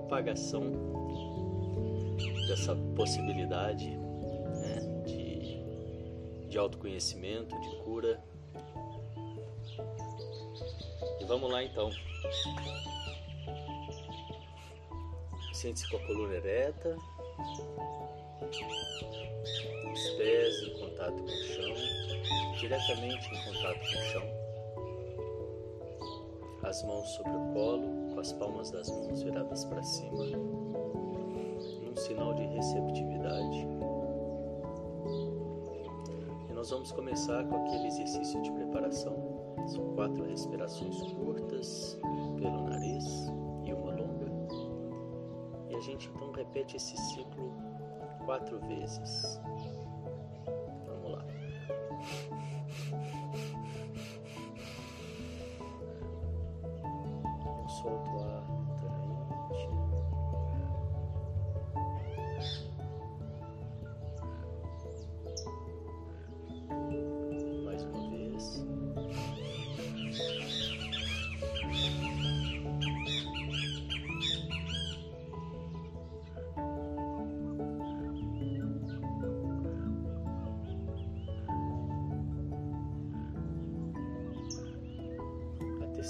propagação dessa possibilidade né, de, de autoconhecimento, de cura. E vamos lá então. Sente-se com a coluna ereta, os pés em contato com o chão, diretamente em contato com o chão, as mãos sobre o colo, com as palmas das mãos viradas para cima sinal de receptividade. E nós vamos começar com aquele exercício de preparação. São quatro respirações curtas pelo nariz e uma longa. E a gente então repete esse ciclo quatro vezes.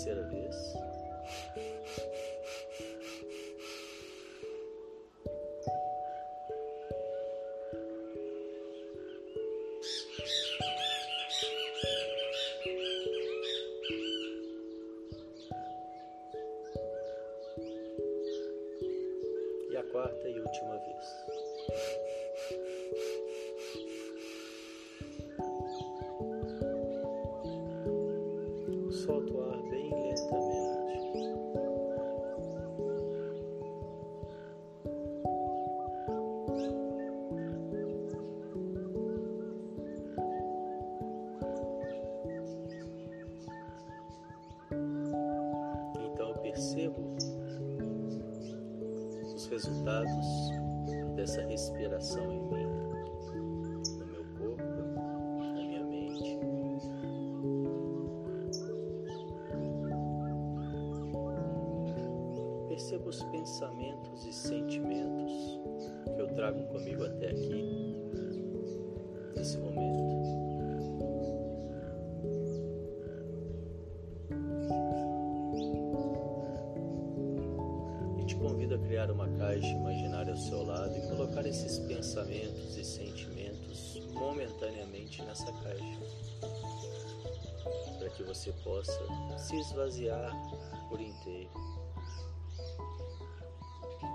Terceira vez. Perceba os pensamentos e sentimentos que eu trago comigo até aqui, nesse momento. criar uma caixa imaginária ao seu lado e colocar esses pensamentos e sentimentos momentaneamente nessa caixa, para que você possa se esvaziar por inteiro.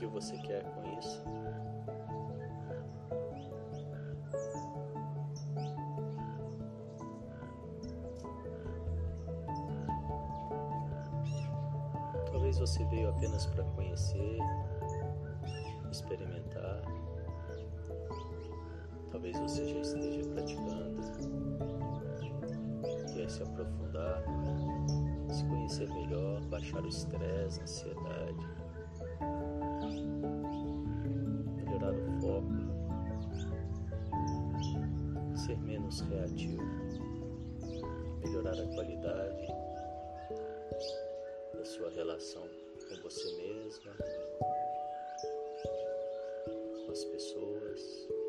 que você quer com isso. Talvez você veio apenas para conhecer, experimentar. Talvez você já esteja praticando, quer se aprofundar, se conhecer melhor, baixar o estresse, a ansiedade, sua relação com você mesma, com as pessoas.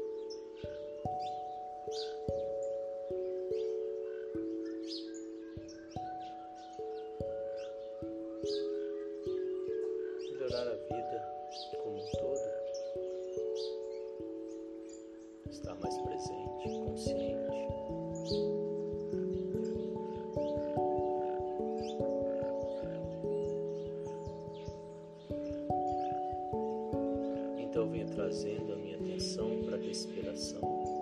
Então venho trazendo a minha atenção para a respiração.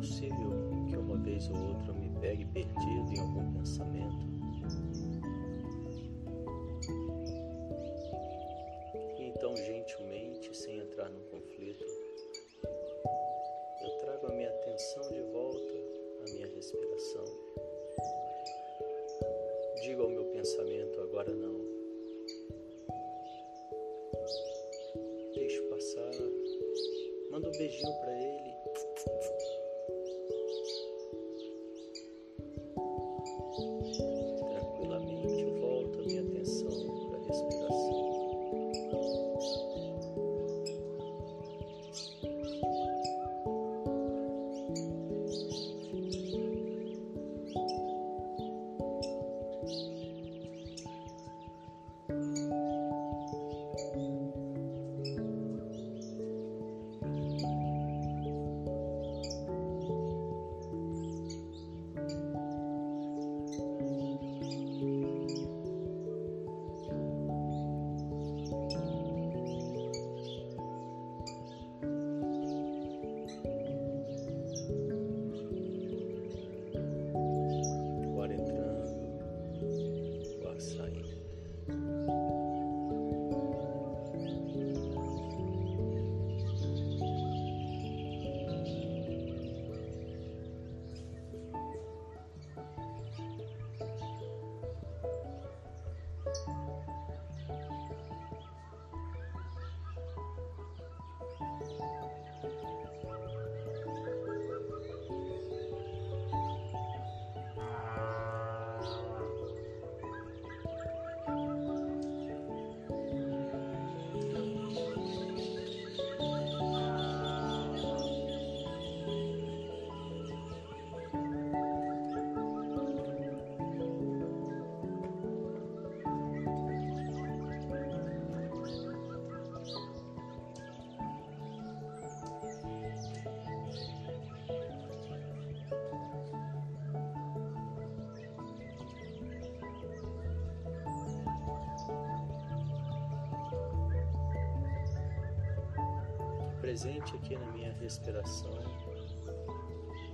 Possível que uma vez ou outra eu me pegue perdido em algum pensamento. E então, gentilmente, sem entrar num conflito, eu trago a minha atenção de volta à minha respiração. Digo ao meu pensamento: agora não. Deixo passar. Manda um beijinho para ele. Presente aqui na minha respiração,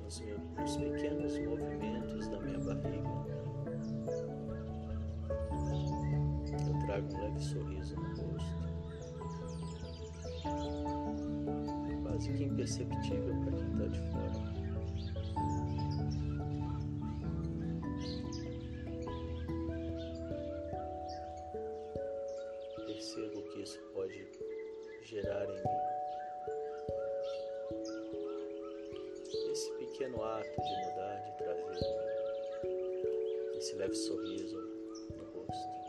nos, meus, nos pequenos movimentos da minha barriga. Eu trago um leve sorriso no rosto, quase que imperceptível para quem está de fora. Percebo que isso pode gerar em mim pequeno ato de mudar, de trazer esse leve sorriso no rosto.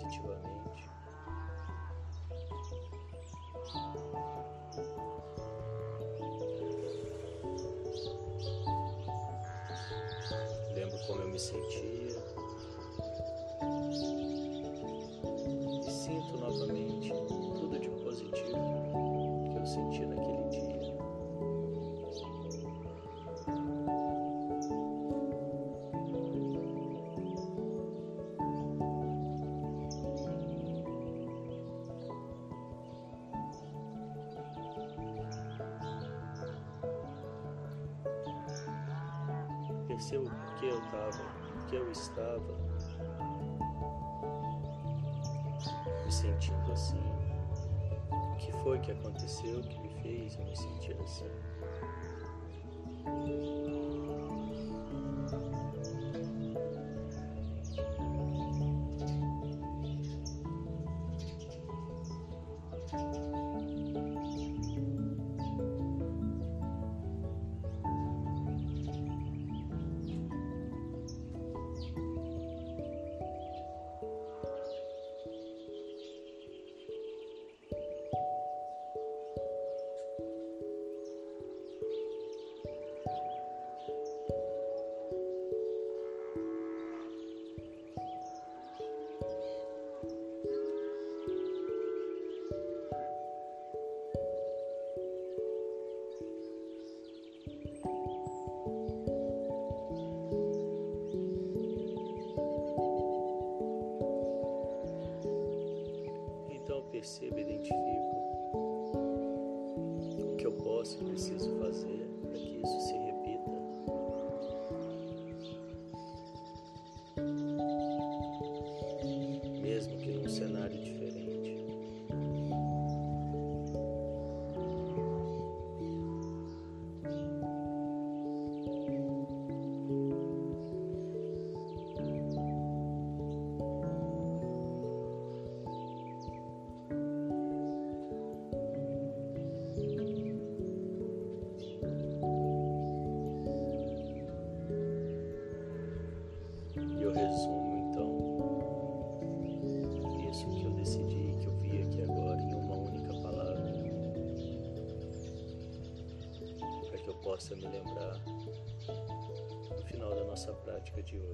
Positivamente. Lembro como eu me sentia. O que eu estava, que eu estava me sentindo assim. O que foi que aconteceu que me fez me sentir assim? Prática de hoje.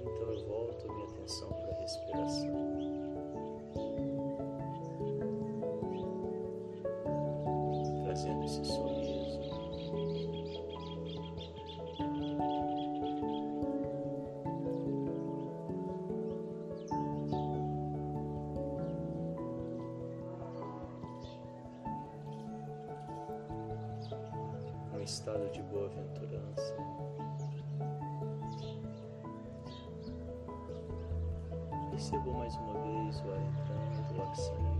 Então eu volto minha atenção para a respiração. Trazendo esse sorriso, estado de boa-aventurança. Percebo mais uma vez o ar entrando, o ar.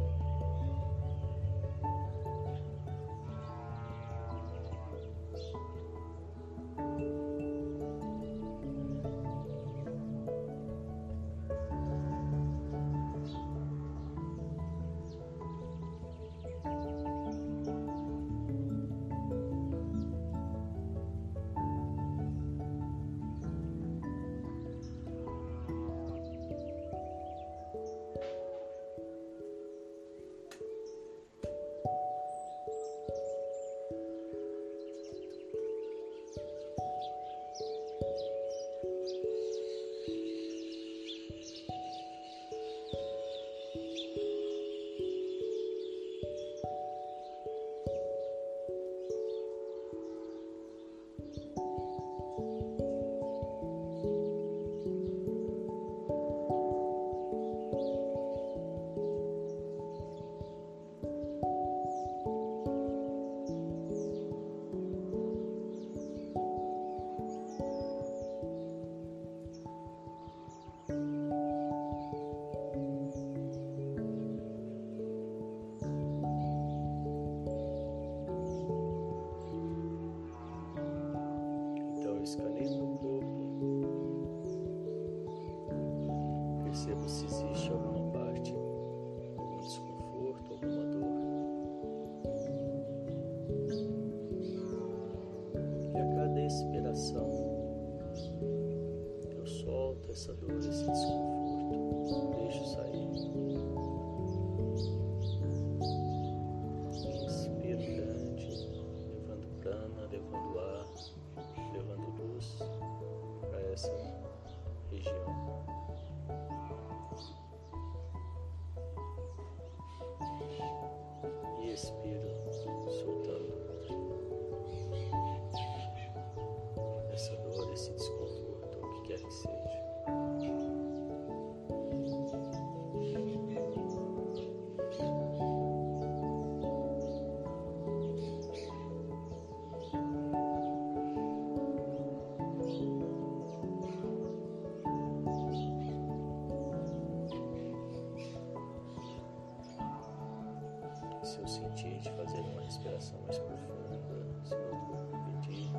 Eu fazer uma respiração mais profunda, se corpo pedir,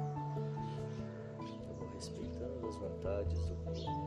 eu vou respeitando as vontades do corpo.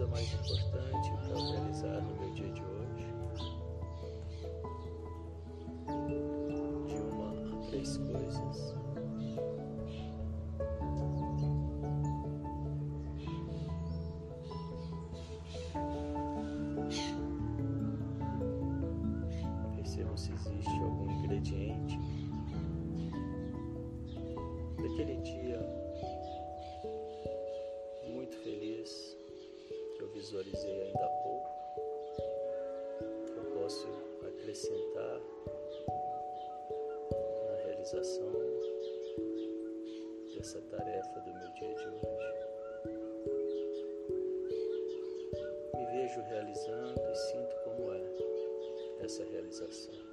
Coisa mais importante para realizar no meu dia de hoje? De uma a três coisas. Percebam se existe algum ingrediente visualizei ainda há pouco, eu posso acrescentar na realização dessa tarefa do meu dia de hoje. Me vejo realizando e sinto como é essa realização.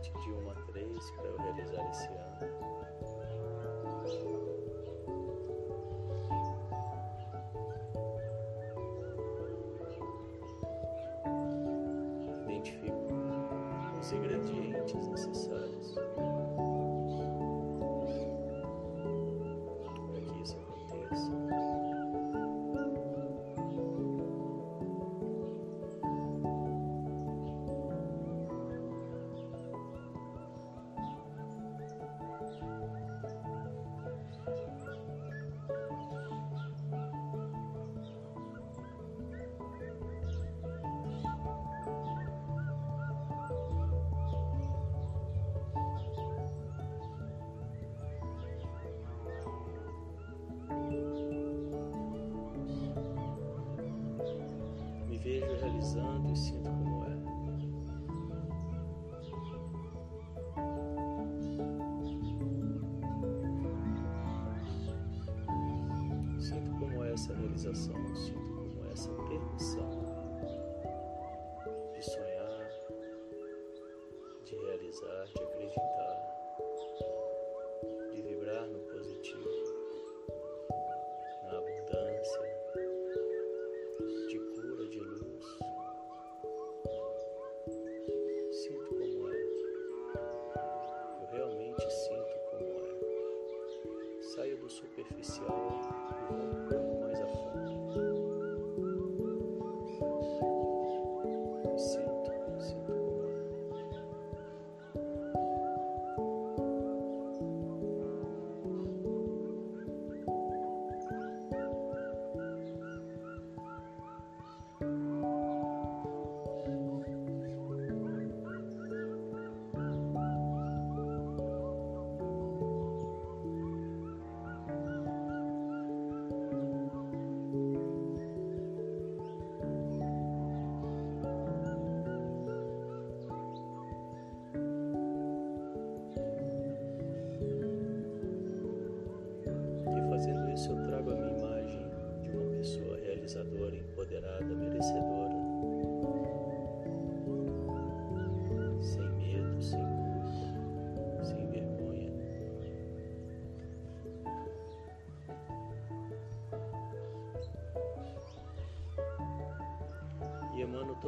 De uma a três para eu realizar esse ano. Identifico os ingredientes necessários.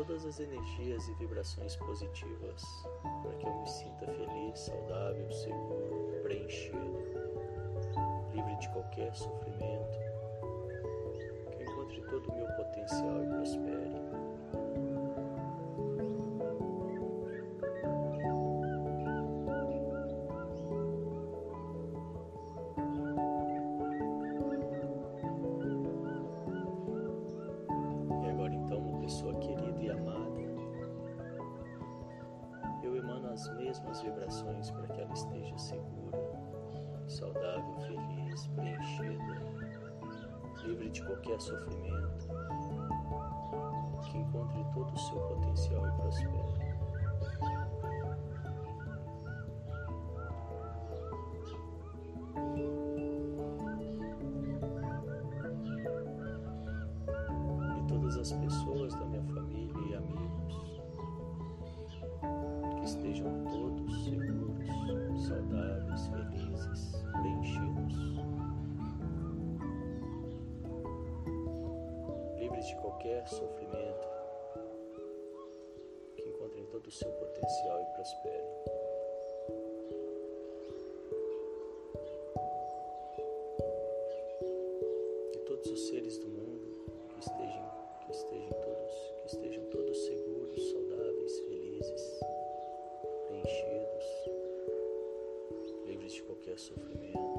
Todas as energias e vibrações positivas para que eu me sinta feliz, saudável, seguro, preenchido, livre de qualquer sofrimento, que eu encontre todo o meu potencial e prospere. Vibrações para que ela esteja segura, saudável, feliz, preenchida, livre de qualquer sofrimento, que encontre todo o seu potencial e prospere. Qualquer sofrimento, que encontrem todo o seu potencial e prosperem. E todos os seres do mundo que estejam estejam todos, que estejam todos seguros, saudáveis, felizes, preenchidos, livres de qualquer sofrimento,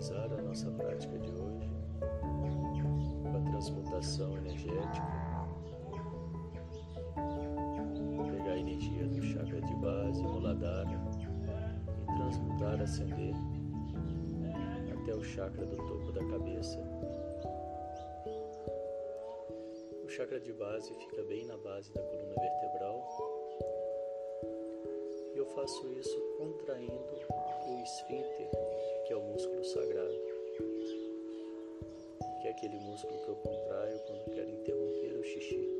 finalizar a nossa prática de hoje a transmutação energética. Pegar a energia do chakra de base, Muladhara, e transmutar, ascender até o chakra do topo da cabeça. O chakra de base fica bem na base da coluna vertebral. E eu faço isso contraindo o esfíncter que é o músculo sagrado, que é aquele músculo que eu contraio quando quero interromper o xixi.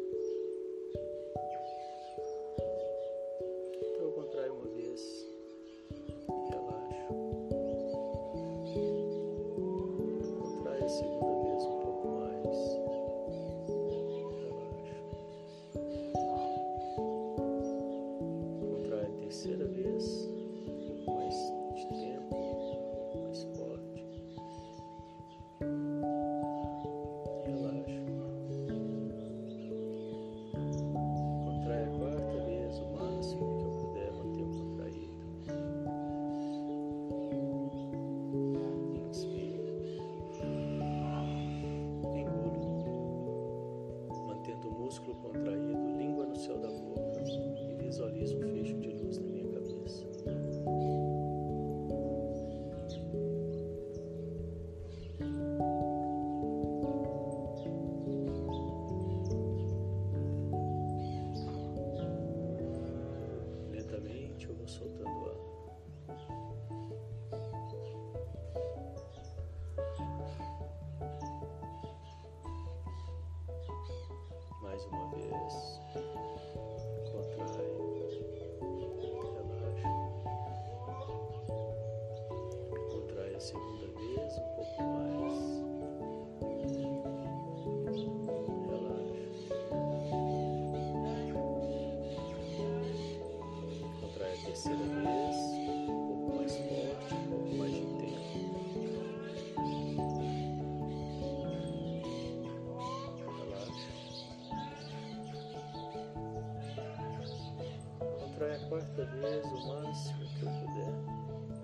Quarta vez o máximo que eu puder.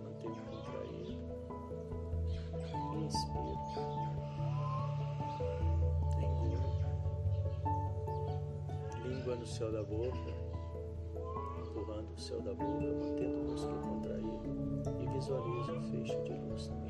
Mantenha contraído. Inspira. Engula. Língua no céu da boca. Empurrando o céu da boca, mantendo o músculo contraído. E visualiza o fecho de luz na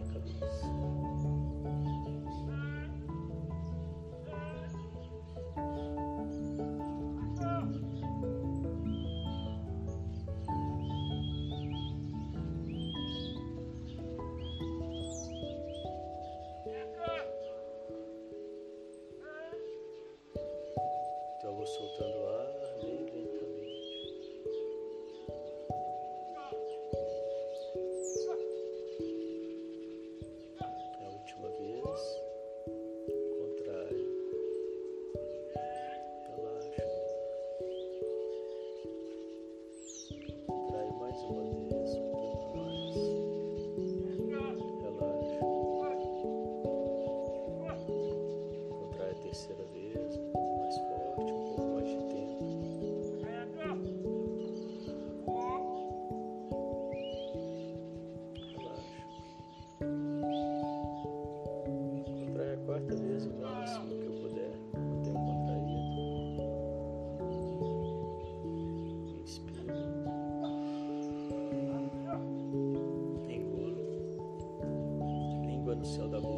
so the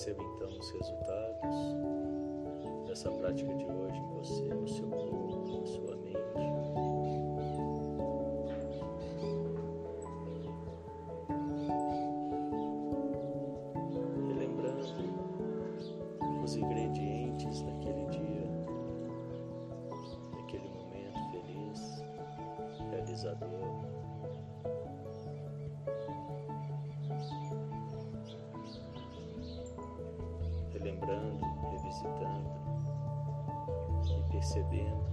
Perceba então os resultados dessa prática de hoje em você, no seu corpo, relembrando, revisitando e percebendo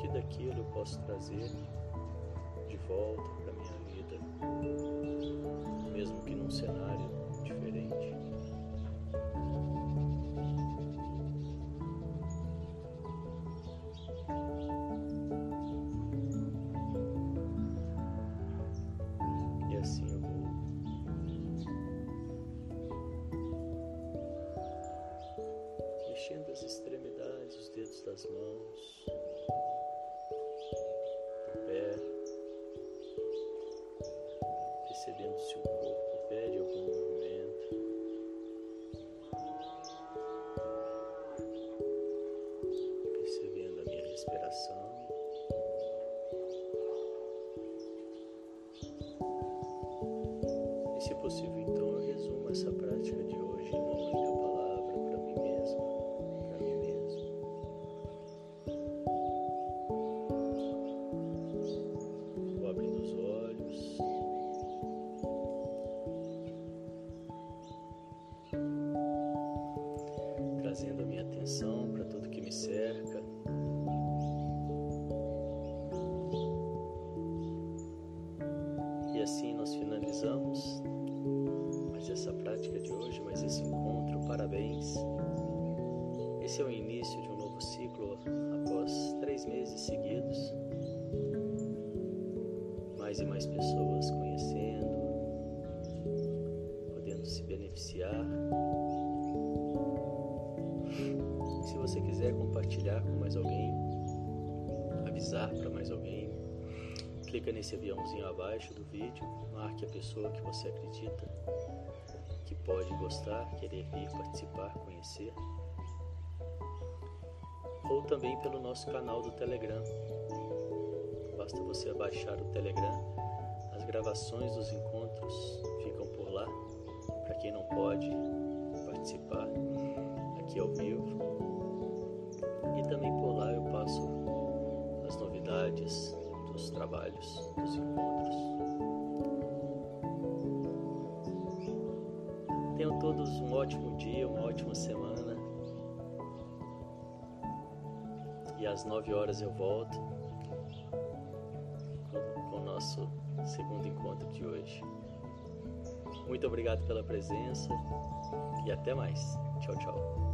que daquilo eu posso trazer de volta para minha vida, mesmo que num cenário diferente. Clica nesse aviãozinho abaixo do vídeo, marque a pessoa que você acredita que pode gostar, querer vir participar, conhecer. Ou também pelo nosso canal do Telegram. Basta você baixar o Telegram, as gravações dos encontros ficam por lá. Para quem não pode participar aqui ao vivo. E também por lá eu passo as novidades dos trabalhos, dos encontros. Tenham todos um ótimo dia, uma ótima semana. E às nove horas eu volto com, com o nosso segundo encontro de hoje. Muito obrigado pela presença e até mais. Tchau, tchau.